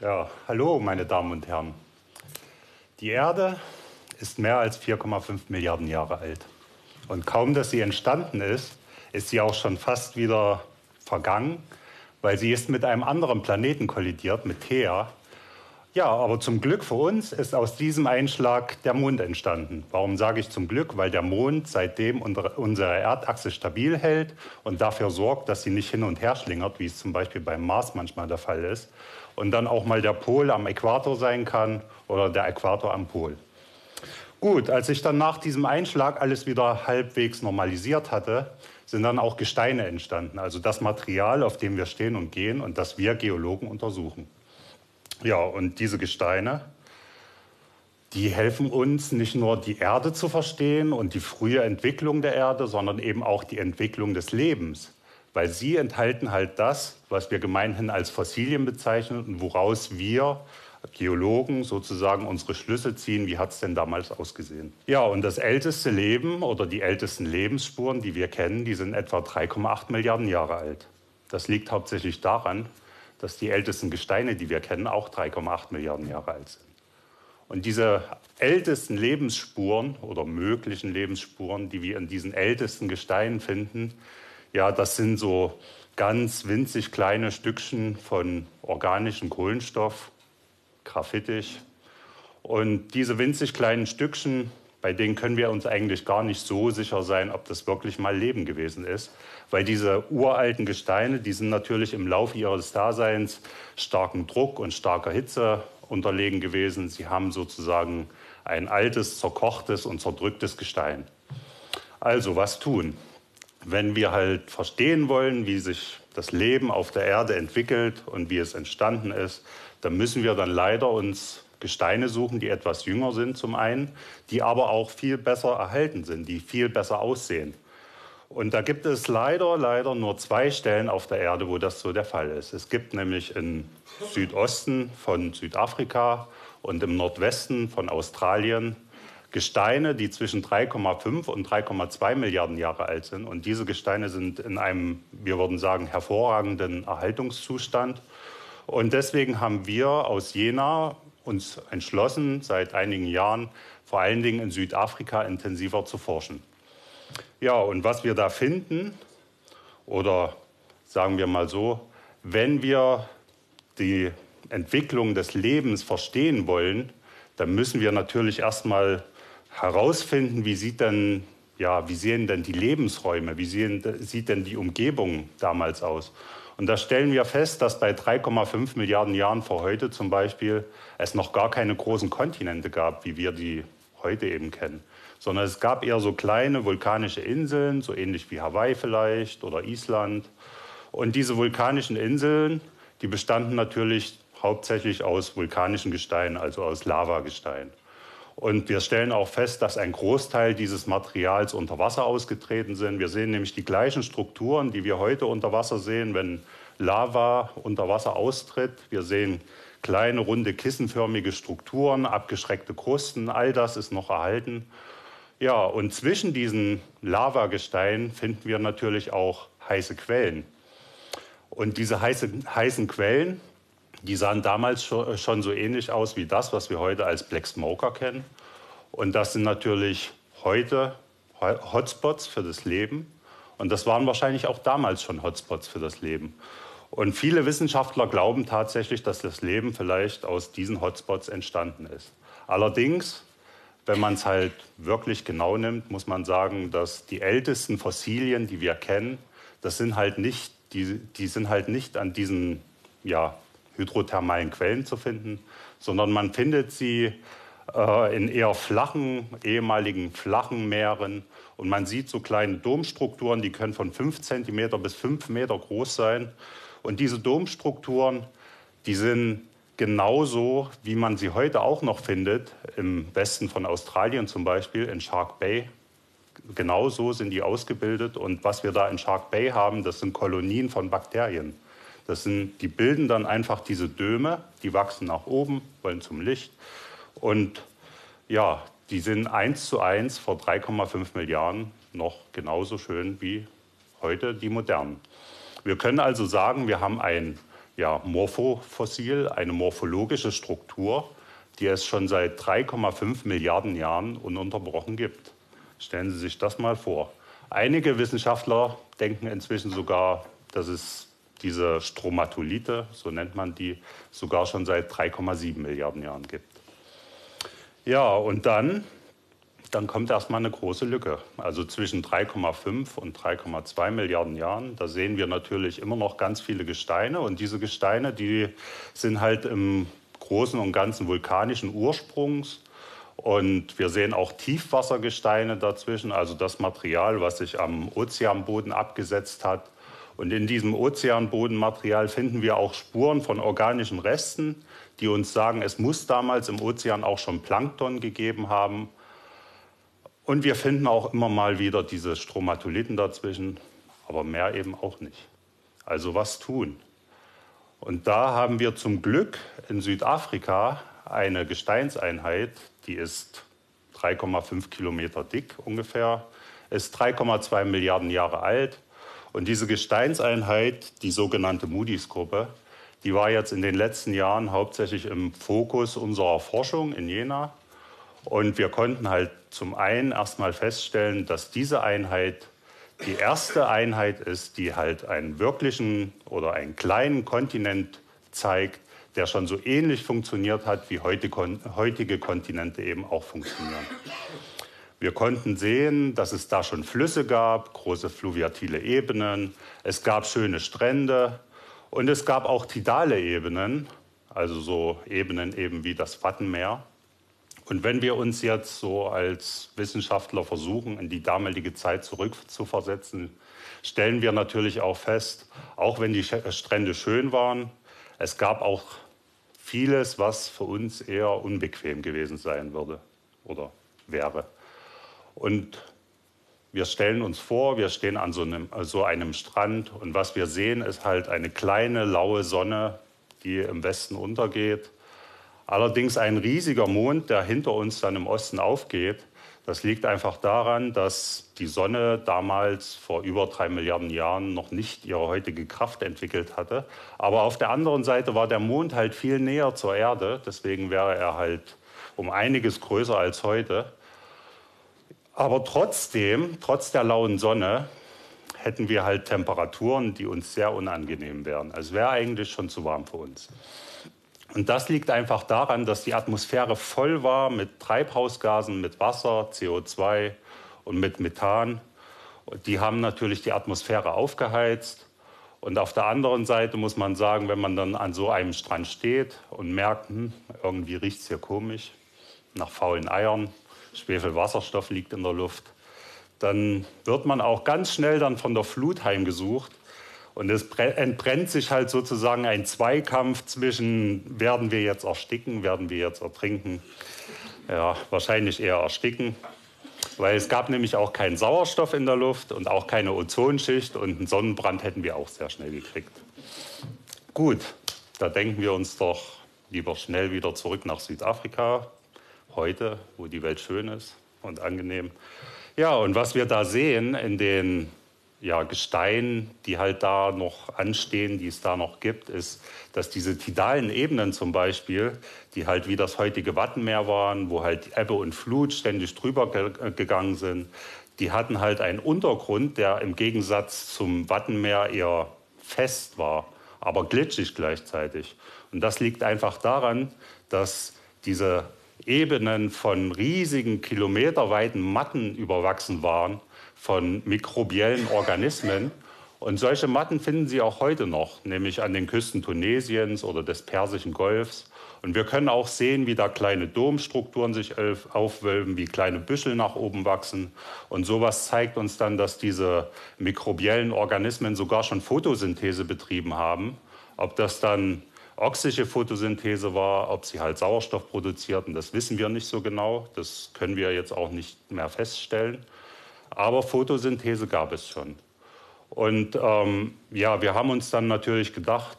Ja, hallo, meine Damen und Herren. Die Erde ist mehr als 4,5 Milliarden Jahre alt. Und kaum, dass sie entstanden ist, ist sie auch schon fast wieder vergangen, weil sie ist mit einem anderen Planeten kollidiert, mit Thea. Ja, aber zum Glück für uns ist aus diesem Einschlag der Mond entstanden. Warum sage ich zum Glück? Weil der Mond seitdem unsere Erdachse stabil hält und dafür sorgt, dass sie nicht hin und her schlingert, wie es zum Beispiel beim Mars manchmal der Fall ist. Und dann auch mal der Pol am Äquator sein kann oder der Äquator am Pol. Gut, als sich dann nach diesem Einschlag alles wieder halbwegs normalisiert hatte, sind dann auch Gesteine entstanden. Also das Material, auf dem wir stehen und gehen und das wir Geologen untersuchen. Ja, und diese Gesteine, die helfen uns nicht nur die Erde zu verstehen und die frühe Entwicklung der Erde, sondern eben auch die Entwicklung des Lebens. Weil sie enthalten halt das, was wir gemeinhin als Fossilien bezeichnen und woraus wir Geologen sozusagen unsere Schlüsse ziehen, wie hat es denn damals ausgesehen. Ja, und das älteste Leben oder die ältesten Lebensspuren, die wir kennen, die sind etwa 3,8 Milliarden Jahre alt. Das liegt hauptsächlich daran, dass die ältesten Gesteine, die wir kennen, auch 3,8 Milliarden Jahre alt sind. Und diese ältesten Lebensspuren oder möglichen Lebensspuren, die wir in diesen ältesten Gesteinen finden, ja, das sind so ganz winzig kleine Stückchen von organischem Kohlenstoff, graphitig. Und diese winzig kleinen Stückchen, bei denen können wir uns eigentlich gar nicht so sicher sein, ob das wirklich mal Leben gewesen ist. Weil diese uralten Gesteine, die sind natürlich im Laufe ihres Daseins starken Druck und starker Hitze unterlegen gewesen. Sie haben sozusagen ein altes, zerkochtes und zerdrücktes Gestein. Also was tun? Wenn wir halt verstehen wollen, wie sich das Leben auf der Erde entwickelt und wie es entstanden ist, dann müssen wir dann leider uns Gesteine suchen, die etwas jünger sind zum einen, die aber auch viel besser erhalten sind, die viel besser aussehen. Und da gibt es leider, leider nur zwei Stellen auf der Erde, wo das so der Fall ist. Es gibt nämlich im Südosten von Südafrika und im Nordwesten von Australien Gesteine, die zwischen 3,5 und 3,2 Milliarden Jahre alt sind. Und diese Gesteine sind in einem, wir würden sagen, hervorragenden Erhaltungszustand. Und deswegen haben wir aus Jena uns entschlossen, seit einigen Jahren vor allen Dingen in Südafrika intensiver zu forschen. Ja, und was wir da finden, oder sagen wir mal so, wenn wir die Entwicklung des Lebens verstehen wollen, dann müssen wir natürlich erstmal herausfinden, wie sieht denn ja, wie sehen denn die Lebensräume, wie sehen, sieht denn die Umgebung damals aus? Und da stellen wir fest, dass bei 3,5 Milliarden Jahren vor heute zum Beispiel es noch gar keine großen Kontinente gab, wie wir die heute eben kennen, sondern es gab eher so kleine vulkanische Inseln, so ähnlich wie Hawaii vielleicht oder Island. Und diese vulkanischen Inseln, die bestanden natürlich hauptsächlich aus vulkanischen Gesteinen, also aus Lavagestein. Und wir stellen auch fest, dass ein Großteil dieses Materials unter Wasser ausgetreten sind. Wir sehen nämlich die gleichen Strukturen, die wir heute unter Wasser sehen, wenn Lava unter Wasser austritt. Wir sehen kleine, runde, kissenförmige Strukturen, abgeschreckte Krusten. All das ist noch erhalten. Ja, und zwischen diesen Lavagesteinen finden wir natürlich auch heiße Quellen. Und diese heiße, heißen Quellen, die sahen damals schon so ähnlich aus wie das, was wir heute als Black Smoker kennen. Und das sind natürlich heute Hotspots für das Leben. Und das waren wahrscheinlich auch damals schon Hotspots für das Leben. Und viele Wissenschaftler glauben tatsächlich, dass das Leben vielleicht aus diesen Hotspots entstanden ist. Allerdings, wenn man es halt wirklich genau nimmt, muss man sagen, dass die ältesten Fossilien, die wir kennen, das sind halt nicht, die, die sind halt nicht an diesen ja, hydrothermalen Quellen zu finden, sondern man findet sie äh, in eher flachen, ehemaligen flachen Meeren. Und man sieht so kleine Domstrukturen, die können von 5 cm bis 5 Meter groß sein. Und diese Domstrukturen, die sind genauso, wie man sie heute auch noch findet, im Westen von Australien zum Beispiel, in Shark Bay. Genauso sind die ausgebildet. Und was wir da in Shark Bay haben, das sind Kolonien von Bakterien. Das sind, die bilden dann einfach diese Döme, die wachsen nach oben, wollen zum Licht. Und ja, die sind eins zu eins vor 3,5 Milliarden noch genauso schön wie heute die modernen. Wir können also sagen, wir haben ein ja, Morphofossil, eine morphologische Struktur, die es schon seit 3,5 Milliarden Jahren ununterbrochen gibt. Stellen Sie sich das mal vor. Einige Wissenschaftler denken inzwischen sogar, dass es diese Stromatolite, so nennt man die, sogar schon seit 3,7 Milliarden Jahren gibt. Ja, und dann, dann kommt erstmal eine große Lücke. Also zwischen 3,5 und 3,2 Milliarden Jahren, da sehen wir natürlich immer noch ganz viele Gesteine. Und diese Gesteine, die sind halt im Großen und Ganzen vulkanischen Ursprungs. Und wir sehen auch Tiefwassergesteine dazwischen, also das Material, was sich am Ozeanboden abgesetzt hat. Und in diesem Ozeanbodenmaterial finden wir auch Spuren von organischen Resten, die uns sagen, es muss damals im Ozean auch schon Plankton gegeben haben. Und wir finden auch immer mal wieder diese Stromatoliten dazwischen, aber mehr eben auch nicht. Also was tun? Und da haben wir zum Glück in Südafrika eine Gesteinseinheit, die ist 3,5 Kilometer dick ungefähr, ist 3,2 Milliarden Jahre alt. Und diese Gesteinseinheit, die sogenannte Moody's-Gruppe, die war jetzt in den letzten Jahren hauptsächlich im Fokus unserer Forschung in Jena. Und wir konnten halt zum einen erstmal feststellen, dass diese Einheit die erste Einheit ist, die halt einen wirklichen oder einen kleinen Kontinent zeigt, der schon so ähnlich funktioniert hat, wie heutige Kontinente eben auch funktionieren. Wir konnten sehen, dass es da schon Flüsse gab, große fluviatile Ebenen, es gab schöne Strände und es gab auch tidale Ebenen, also so Ebenen eben wie das Wattenmeer. Und wenn wir uns jetzt so als Wissenschaftler versuchen, in die damalige Zeit zurückzuversetzen, stellen wir natürlich auch fest, auch wenn die Strände schön waren, es gab auch vieles, was für uns eher unbequem gewesen sein würde oder wäre. Und wir stellen uns vor, wir stehen an so einem, so einem Strand und was wir sehen, ist halt eine kleine, laue Sonne, die im Westen untergeht Allerdings ein riesiger Mond, der hinter uns dann im Osten aufgeht. Das liegt einfach daran, dass die Sonne damals vor über drei Milliarden Jahren noch nicht ihre heutige Kraft entwickelt hatte. Aber auf der anderen Seite war der Mond halt viel näher zur Erde. Deswegen wäre er halt um einiges größer als heute. Aber trotzdem, trotz der lauen Sonne, hätten wir halt Temperaturen, die uns sehr unangenehm wären. Es wäre eigentlich schon zu warm für uns. Und das liegt einfach daran, dass die Atmosphäre voll war mit Treibhausgasen, mit Wasser, CO2 und mit Methan. Die haben natürlich die Atmosphäre aufgeheizt. Und auf der anderen Seite muss man sagen, wenn man dann an so einem Strand steht und merkt, hm, irgendwie riecht es hier komisch, nach faulen Eiern, Schwefelwasserstoff liegt in der Luft, dann wird man auch ganz schnell dann von der Flut heimgesucht und es entbrennt sich halt sozusagen ein Zweikampf zwischen, werden wir jetzt ersticken, werden wir jetzt ertrinken. Ja, wahrscheinlich eher ersticken, weil es gab nämlich auch keinen Sauerstoff in der Luft und auch keine Ozonschicht und einen Sonnenbrand hätten wir auch sehr schnell gekriegt. Gut, da denken wir uns doch lieber schnell wieder zurück nach Südafrika, heute, wo die Welt schön ist und angenehm. Ja, und was wir da sehen in den ja, Gestein, die halt da noch anstehen, die es da noch gibt, ist, dass diese tidalen Ebenen zum Beispiel, die halt wie das heutige Wattenmeer waren, wo halt Ebbe und Flut ständig drüber ge gegangen sind, die hatten halt einen Untergrund, der im Gegensatz zum Wattenmeer eher fest war, aber glitschig gleichzeitig. Und das liegt einfach daran, dass diese Ebenen von riesigen kilometerweiten Matten überwachsen waren von mikrobiellen Organismen. Und solche Matten finden Sie auch heute noch, nämlich an den Küsten Tunesiens oder des Persischen Golfs. Und wir können auch sehen, wie da kleine Domstrukturen sich aufwölben, wie kleine Büschel nach oben wachsen. Und sowas zeigt uns dann, dass diese mikrobiellen Organismen sogar schon Photosynthese betrieben haben. Ob das dann oxische Photosynthese war, ob sie halt Sauerstoff produzierten, das wissen wir nicht so genau. Das können wir jetzt auch nicht mehr feststellen. Aber Photosynthese gab es schon. Und ähm, ja, wir haben uns dann natürlich gedacht,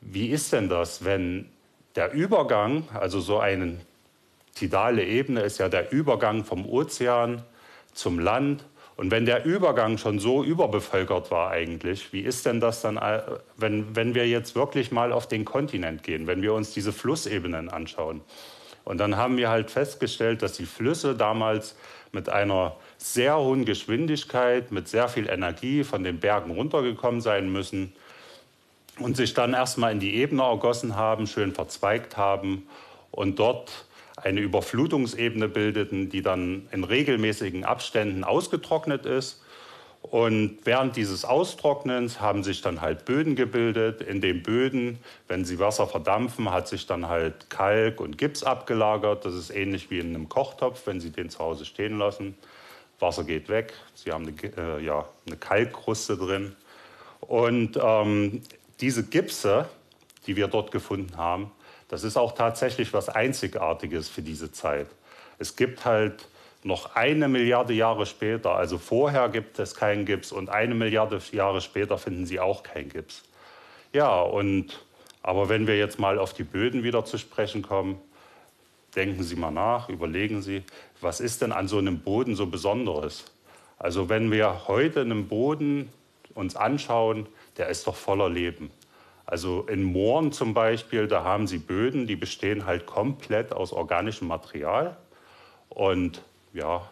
wie ist denn das, wenn der Übergang, also so eine tidale Ebene ist ja der Übergang vom Ozean zum Land. Und wenn der Übergang schon so überbevölkert war eigentlich, wie ist denn das dann, wenn, wenn wir jetzt wirklich mal auf den Kontinent gehen, wenn wir uns diese Flussebenen anschauen? Und dann haben wir halt festgestellt, dass die Flüsse damals mit einer sehr hohen Geschwindigkeit, mit sehr viel Energie von den Bergen runtergekommen sein müssen und sich dann erstmal in die Ebene ergossen haben, schön verzweigt haben und dort eine Überflutungsebene bildeten, die dann in regelmäßigen Abständen ausgetrocknet ist. Und während dieses Austrocknens haben sich dann halt Böden gebildet. In den Böden, wenn sie Wasser verdampfen, hat sich dann halt Kalk und Gips abgelagert. Das ist ähnlich wie in einem Kochtopf, wenn Sie den zu Hause stehen lassen. Wasser geht weg, Sie haben eine, äh, ja, eine Kalkkruste drin. Und ähm, diese Gipse, die wir dort gefunden haben, das ist auch tatsächlich was Einzigartiges für diese Zeit. Es gibt halt noch eine Milliarde Jahre später, also vorher gibt es keinen Gips und eine Milliarde Jahre später finden Sie auch keinen Gips. Ja, und aber wenn wir jetzt mal auf die Böden wieder zu sprechen kommen, denken Sie mal nach, überlegen Sie, was ist denn an so einem Boden so Besonderes? Also wenn wir heute einen Boden uns anschauen, der ist doch voller Leben. Also in Mooren zum Beispiel, da haben sie Böden, die bestehen halt komplett aus organischem Material. Und ja,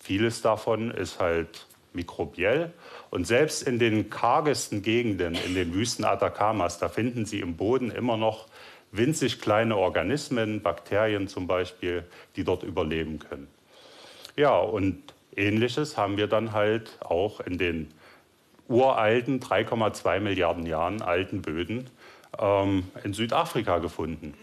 vieles davon ist halt mikrobiell. Und selbst in den kargesten Gegenden, in den Wüsten Atakamas, da finden sie im Boden immer noch winzig kleine Organismen, Bakterien zum Beispiel, die dort überleben können. Ja, und ähnliches haben wir dann halt auch in den uralten, 3,2 Milliarden Jahren alten Böden ähm, in Südafrika gefunden.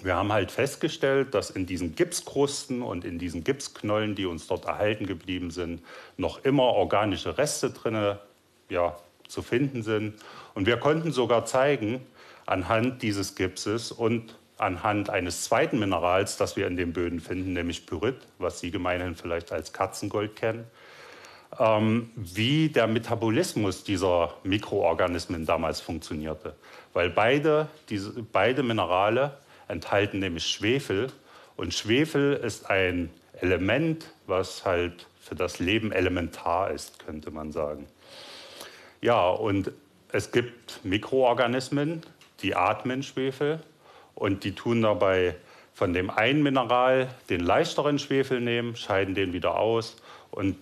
Wir haben halt festgestellt, dass in diesen Gipskrusten und in diesen Gipsknollen, die uns dort erhalten geblieben sind, noch immer organische Reste drin ja, zu finden sind. Und wir konnten sogar zeigen, anhand dieses Gipses und anhand eines zweiten Minerals, das wir in den Böden finden, nämlich Pyrit, was Sie gemeinhin vielleicht als Katzengold kennen, ähm, wie der Metabolismus dieser Mikroorganismen damals funktionierte. Weil beide, diese, beide Minerale enthalten nämlich Schwefel und Schwefel ist ein Element, was halt für das Leben elementar ist, könnte man sagen. Ja, und es gibt Mikroorganismen, die atmen Schwefel und die tun dabei von dem einen Mineral den leichteren Schwefel nehmen, scheiden den wieder aus und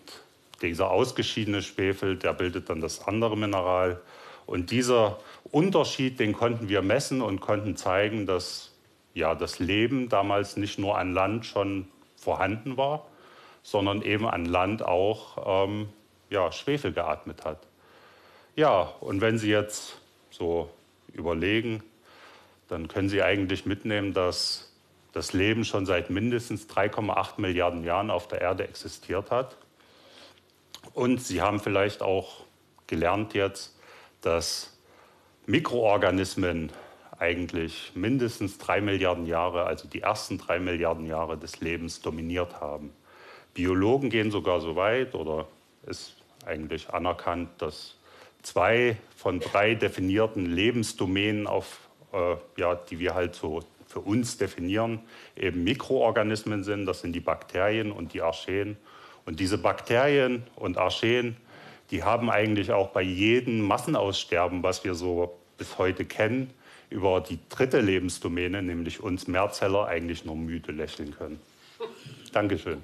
dieser ausgeschiedene Schwefel, der bildet dann das andere Mineral. Und dieser Unterschied, den konnten wir messen und konnten zeigen, dass ja, das Leben damals nicht nur an Land schon vorhanden war, sondern eben an Land auch ähm, ja, Schwefel geatmet hat. Ja, und wenn Sie jetzt so überlegen, dann können Sie eigentlich mitnehmen, dass das Leben schon seit mindestens 3,8 Milliarden Jahren auf der Erde existiert hat und Sie haben vielleicht auch gelernt jetzt, dass Mikroorganismen eigentlich mindestens drei Milliarden Jahre, also die ersten drei Milliarden Jahre des Lebens dominiert haben. Biologen gehen sogar so weit oder ist eigentlich anerkannt, dass zwei von drei definierten Lebensdomänen, auf, äh, ja, die wir halt so für uns definieren, eben Mikroorganismen sind. Das sind die Bakterien und die Archeen. Und diese Bakterien und Archeen, die haben eigentlich auch bei jedem Massenaussterben, was wir so bis heute kennen, über die dritte Lebensdomäne, nämlich uns Mehrzeller, eigentlich nur müde lächeln können. Dankeschön.